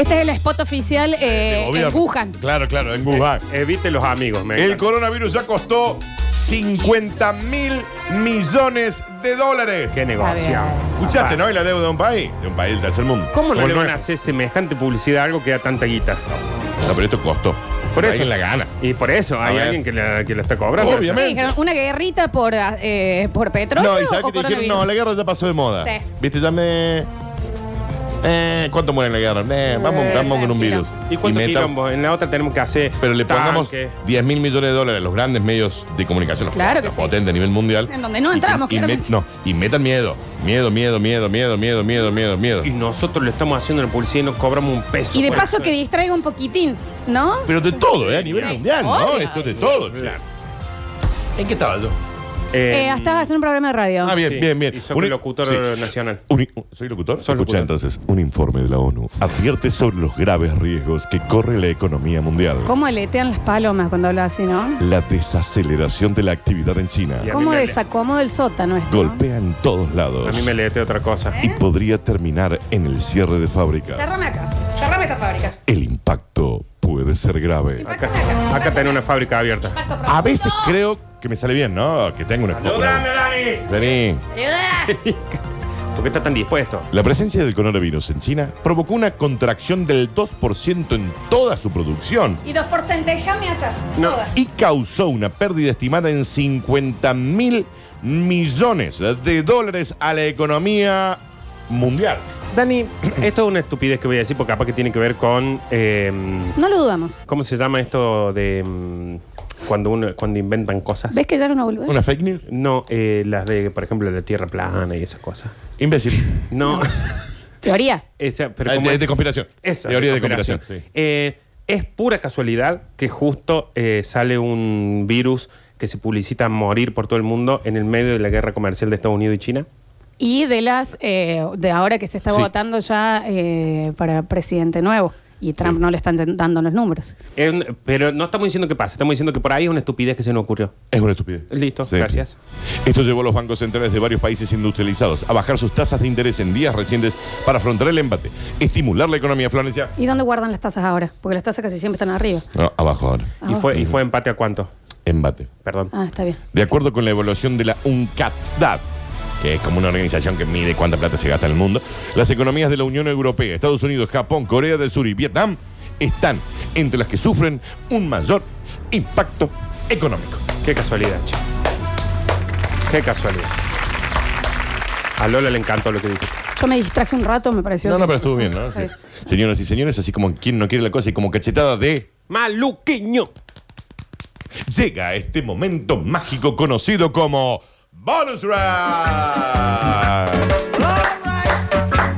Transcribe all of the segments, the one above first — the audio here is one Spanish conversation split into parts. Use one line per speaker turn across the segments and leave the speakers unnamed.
Este es el spot oficial eh, en
Gobierno.
Wuhan.
Claro, claro, en Wuhan.
Evite los amigos, me
El
encanta.
coronavirus ya costó 50 mil millones de dólares.
Qué negocio.
¿Escuchaste, no? Y la deuda de un país, de un país del tercer mundo.
¿Cómo
Como
no
el
le van a
nuestro.
hacer semejante publicidad a algo que da tanta guita?
No, pero esto costó.
Por eso.
Alguien la gana.
Y por eso hay
ver.
alguien que la, que la está cobrando.
Obviamente.
Sí, dijeron una guerrita por, eh, por petróleo.
No, y sabes
o
que te dijeron, no,
coronavirus?
la guerra ya pasó de moda.
Sí.
Viste, ya me. Eh, ¿Cuánto muere en la guerra? Eh, vamos,
Eh,
vamos con un
tranquilo.
virus.
¿Y cuánto
meta-
quilombo? En la otra tenemos que hacer.
Pero le pongamos
tanque.
10 mil millones de dólares a los grandes medios de comunicación, los,
Claro que
los
sí.
potentes a nivel mundial.
En donde no entramos,
y, y,
claramente.
no, y metan miedo. Miedo, miedo, miedo, miedo, miedo, miedo, miedo, miedo.
Y nosotros le estamos haciendo la publicidad y no cobramos un peso.
Y de
por
paso
eso.
que distraiga un poquitín, ¿no?
Pero de todo, ¿eh? A nivel mundial, ¿no?
Obvio,
Esto es de
sí.
todo. che.
Claro.
¿En qué estaba yo?
Eh,
Eh, hasta hacer un programa de radio.
Ah, bien,
sí.
bien, bien.
Y soy
Un-
locutor
sí.
nacional.
Un- un- ¿Soy locutor?
Soy
Escucha
locutor.
entonces. Un informe de la ONU advierte sobre los graves riesgos que corre la economía mundial.
¿Cómo aletean las palomas cuando habla así, no?
La desaceleración de la actividad en China
Y a
¿Cómo
me-
desacomoda el sótano esto?
golpea en todos lados
A mí me leete otra cosa.
y podría terminar en el cierre de fábrica.
Cerrame acá. Cerrame esta fábrica.
El ser grave.
Acá, acá tenés una fábrica abierta.
Profundo.
A veces creo que me sale bien, ¿no? Que tengo una
¡Ayúdame, Dani!
Vení.
Ayuda.
¿Por qué está tan dispuesto?
La presencia del coronavirus en China provocó una contracción del 2% en toda su producción
Y 2%, déjame acá.
No.
Y causó una pérdida estimada en 50 mil millones de dólares a la economía mundial.
Dani, esto es una estupidez que voy a decir porque capaz que tiene que ver con. eh,
No lo dudamos.
¿Cómo se llama esto de. mm, cuando, uno, cuando inventan cosas?
¿Ves que ya era una boludez?
¿Una fake news?
No, eh, las de, por ejemplo, la tierra plana y esas cosas.
Imbécil.
No,
Teoría.
esa, pero
Ah,
como
de,
es-
de conspiración.
esa,
Teoría de conspiración. sí.
Eh, es pura casualidad que justo eh, sale un virus que se publicita a morir por todo el mundo en el medio de la guerra comercial de Estados Unidos y China.
Y de las eh, de ahora que se está
Sí.
votando ya eh, para presidente nuevo. Y Trump
Sí.
no le están dando los números.
Pero no estamos diciendo que pase, estamos diciendo que por ahí es una estupidez que se nos ocurrió.
Es una estupidez.
Listo,
Sí.
gracias.
Esto llevó a los bancos centrales de varios países industrializados a bajar sus tasas de interés en días recientes para afrontar el embate, estimular la economía, Florencia.
¿Y dónde guardan las tasas ahora? Porque las tasas casi siempre están arriba.
No, abajo ahora.
¿Y, fue, ¿Y fue empate a cuánto?
Embate.
Perdón.
Ah, está bien.
De acuerdo con la evaluación de la UNCTAD, que es como una organización que mide cuánta plata se gasta en el mundo, las economías de la Unión Europea, Estados Unidos, Japón, Corea del Sur y Vietnam están entre las que sufren un mayor impacto económico.
Qué casualidad, che. Qué casualidad. A Lola le encantó lo que dijo.
Yo me distraje un rato, me pareció.
No, no, pero estuvo bien, ¿no? Sí. Señoras y señores, así como quien no quiere la cosa y como cachetada de...
¡Maluquiño!
Llega este momento mágico conocido como Bonus Ride.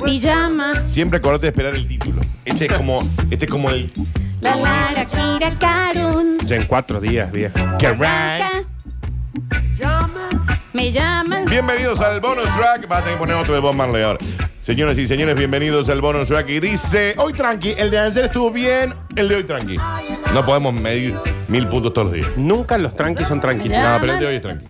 Pijama.
Siempre acordate de esperar el título. Este es como, este es como el
La lara kira karun.
Ya en cuatro días, vieja.
que ride.
Me llaman.
Bienvenidos al bonus track. Va a tener que poner otro de Bob Marley ahora. Señoras y señores, bienvenidos al bonus track. Y dice, hoy tranqui, el de ayer estuvo bien, el de hoy tranqui. No podemos medir mil puntos todos los días.
Nunca los tranquis son tranquilos.
No, pero el de hoy es tranqui.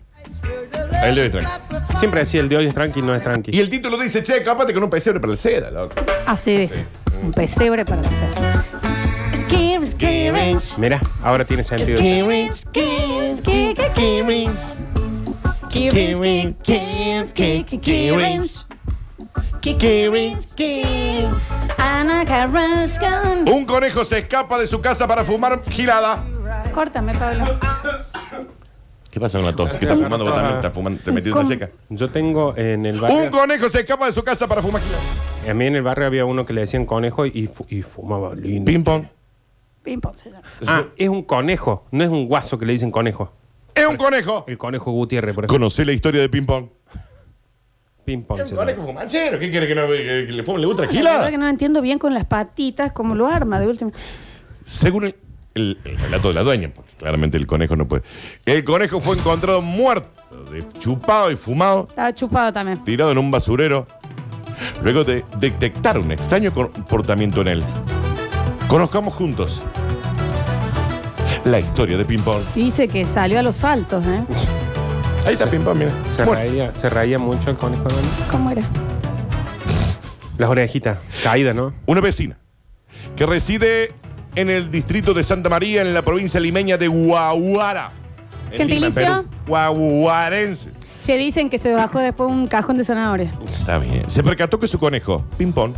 El de hoy es tranqui.
Siempre decía el de hoy es tranqui, no es tranqui.
Y el título dice, che, cápate con un pesebre para el seda, loco.
Así dice. Un pesebre para. Scary, scary.
Mira, ahora tiene sentido.
Un conejo se escapa de su casa para fumar gilada.
Córtame, Pablo.
¿Qué pasa con la tos? ¿Qué estás fumando vos también? ¿Estás fumando? ¿Te metiste una seca?
Yo tengo en el
Un
barrio.
conejo se escapa de su casa para fumar.
A mí en el barrio había uno que le decían conejo y, fu- y fumaba lindo.
Ping pong.
Pim, pom, señor.
Ah, es un conejo, no es un guaso que le dicen conejo.
Es un conejo.
El conejo Gutiérrez, por ejemplo.
Conocé la historia de ping pong.
Ping pong.
Es
se
un conejo fumanchero. ¿Qué quiere que, no, que, que le fume? ¿Le gusta la
La verdad que no entiendo bien con las patitas cómo lo arma de último.
Según el, el, el relato de la dueña, porque claramente el conejo no puede. El conejo fue encontrado muerto, de chupado y fumado,
Estaba chupado también.
tirado en un basurero, luego de detectar un extraño comportamiento en él. Conozcamos juntos la historia de Ping Pong.
Dice que salió a los saltos, ¿eh?
Ahí está Ping Pong, mira.
Se
Muerto.
reía, se reía mucho el conejo Dani.
¿Cómo era?
Las orejitas, caídas, ¿no?
Una vecina que reside en el distrito de Santa María, en la provincia limeña de Guaguara. en Lima, en
Gentilicio.
Perú. Guaguarense.
Che, dicen que se bajó después un cajón de zanahorias.
Está bien. Se percató que su conejo, Ping Pong,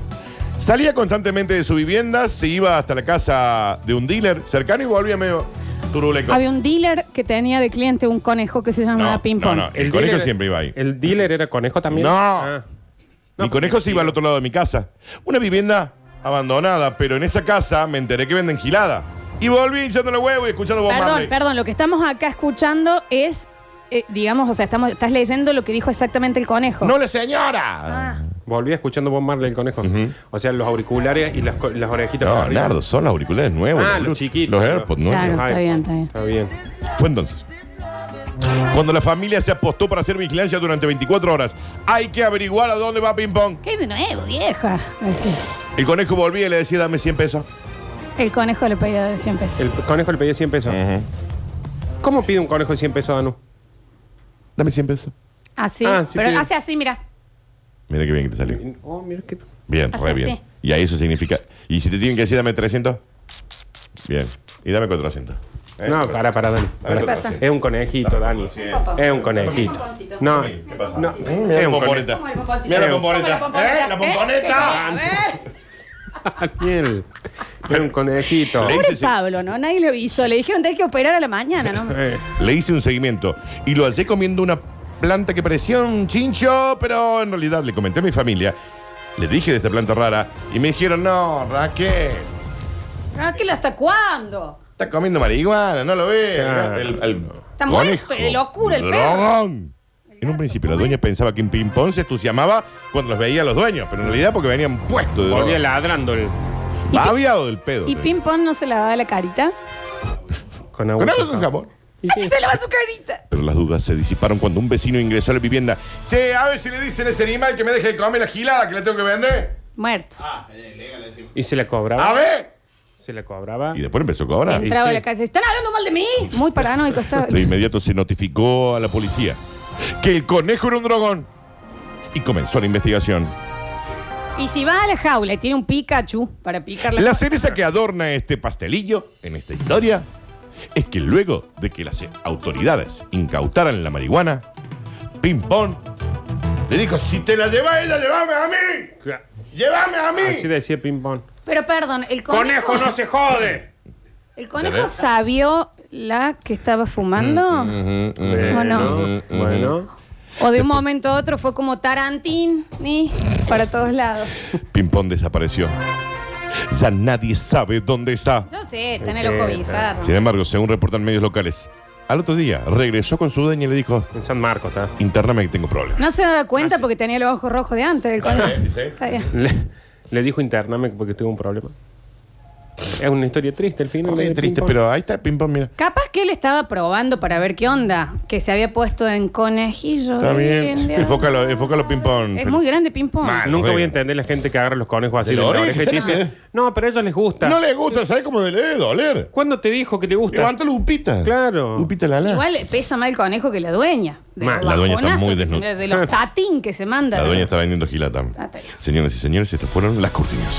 salía constantemente de su vivienda, se iba hasta la casa de un dealer cercano y volvía medio turuleco.
Había un dealer que tenía de cliente un conejo que se llamaba
No, no,
Pong.
no. El conejo siempre iba ahí.
¿El dealer era conejo también?
No.
Ah.
Mi conejo se iba al otro lado de mi casa. Una vivienda abandonada, pero en esa casa me enteré que venden gilada. Y volví hinchando los huevos y escuchando Bob
Perdón,
Marley.
perdón, lo que estamos acá escuchando es, eh, digamos, o sea, estamos, estás leyendo lo que dijo exactamente el conejo.
¡No le señora!
Ah,
Volví escuchando Bob Marley el conejo. O sea, los auriculares y las, co- las orejitas.
No,
para arriba.
Nardo, son los auriculares nuevos.
Ah, los chiquitos,
Los. AirPods nuevos.
claro, está bien, está bien.
Está bien.
Fue entonces. Cuando la familia se apostó para hacer vigilancia durante 24 horas, hay que averiguar a dónde va Ping Pong.
¿Qué de nuevo, vieja? Así.
El conejo volvía y le decía, dame 100 pesos.
El conejo le pedía de 100 pesos.
El conejo le pedía 100 pesos. ¿Cómo pide un conejo de 100 pesos, Danu?
Dame 100 pesos.
Así,
Ah, sí
pero
pide.
hace así, mira.
Mira qué bien que te salió.
Oh, mira qué...
Bien,
Hace
re bien.
así.
Y a eso significa. ¿Y si te tienen que decir dame 300? Bien. Y dame 400. ¿Eh?
No, para, para, Dani.
Dame
¿Qué
Para.
pasa?
400.
Es un conejito, Dani. Es un conejito. No,
¿Qué pasa?
no.
Mira
Es
la
un
pomponeta.
¿Cómo el pomponcito?
Mira la
¿Cómo
pomponeta.
¿Cómo la
¿Eh? La pomponeta.
A ver.
Daniel. Es un conejito.
Le
Pobre
hice
Pablo, ¿no? Nadie le avisó. Le dijeron tenés que operar a la mañana, ¿no?
Eh,
Le hice un seguimiento y lo hallé comiendo una planta que parecía un chincho, pero en realidad le comenté a mi familia. Le dije de esta planta rara y me dijeron, no, Raquel,
Raquel, ¿hasta cuándo?
está comiendo marihuana, no lo ves.
Claro.
El, el
Está muerto de locura el perro.
Drogón. En un principio la dueña pensaba que en Ping Pong se entusiasmaba cuando los veía a los dueños, pero en realidad porque venían puestos de
Volvía
droga.
ladrando el,
Y-
Babiado del pedo.
¿Y Ping Pong no se lavaba la carita?
con agua.
Con algo con jabón.
Y
¡Así
sí.
se lava su carita!
Pero las dudas se disiparon cuando un vecino ingresó a la vivienda. Che, a ver si le dicen a ese animal que me deje de comer la gilada que le tengo que vender.
Muerto.
Y se le cobraba.
A ver.
Se le cobraba.
Y después empezó a cobrar.
Entraba a la casa. ¿Están hablando mal de mí? Muy paranoico estaba.
De inmediato se notificó a la policía que el conejo era un dragón. Y comenzó la investigación.
Y si va a la jaula y tiene un Pikachu para picarle.
La cereza que adorna este pastelillo en esta historia es que luego de que las autoridades incautaran la marihuana, Ping Pong le dijo, si te la lleva ella, llévame a mí. Llévame a mí.
Así decía Ping Pong.
Pero perdón, el conejo.
¡Conejo no se jode!
¿El conejo
¿Entendés?
La que estaba fumando? ¿O no?
Bueno.
¿O de un momento a otro fue como Tarantín? ¿ni? Para todos lados.
Ping Pong desapareció. Ya nadie sabe dónde está.
Yo sé, está en el ojo bizarro.
Sin embargo, según reportan medios locales, al otro día regresó con su dueña y le dijo,
En San Marcos está.
intername que tengo problemas.
No se da cuenta porque tenía los ojos rojos de antes del conejo.
¿Sí?
Está bien.
Le, le dijo intername porque tuvo un problema. Es una historia triste el final. De
triste,
Ping Pong.
pero ahí está Ping Pong, mira.
Capaz que él estaba probando para ver qué onda. Que se había puesto en conejillo.
Está
de
bien.
India.
Enfócalo, enfócalo Ping Pong.
Es muy grande ping-pong.
Mal.
Nunca voy a entender la gente que agarra los conejos así
De
de
la oreja,
oreja y te
¿sabes
dice, no, pero a ellos les gusta.
No le gusta, ¿sabes cómo le debe doler?
¿Cuándo te dijo que te gusta?
Levanta Lupita.
Claro.
Lupita la la.
Igual pesa más el conejo que la dueña. De
Mal.
los
La dueña está
bajonazos
muy
que se-
desnuda.
De los tatín que se manda.
La dueña está vendiendo gilata.
Ah, está bien.
Señoras y señores, estas fueron las cortinas.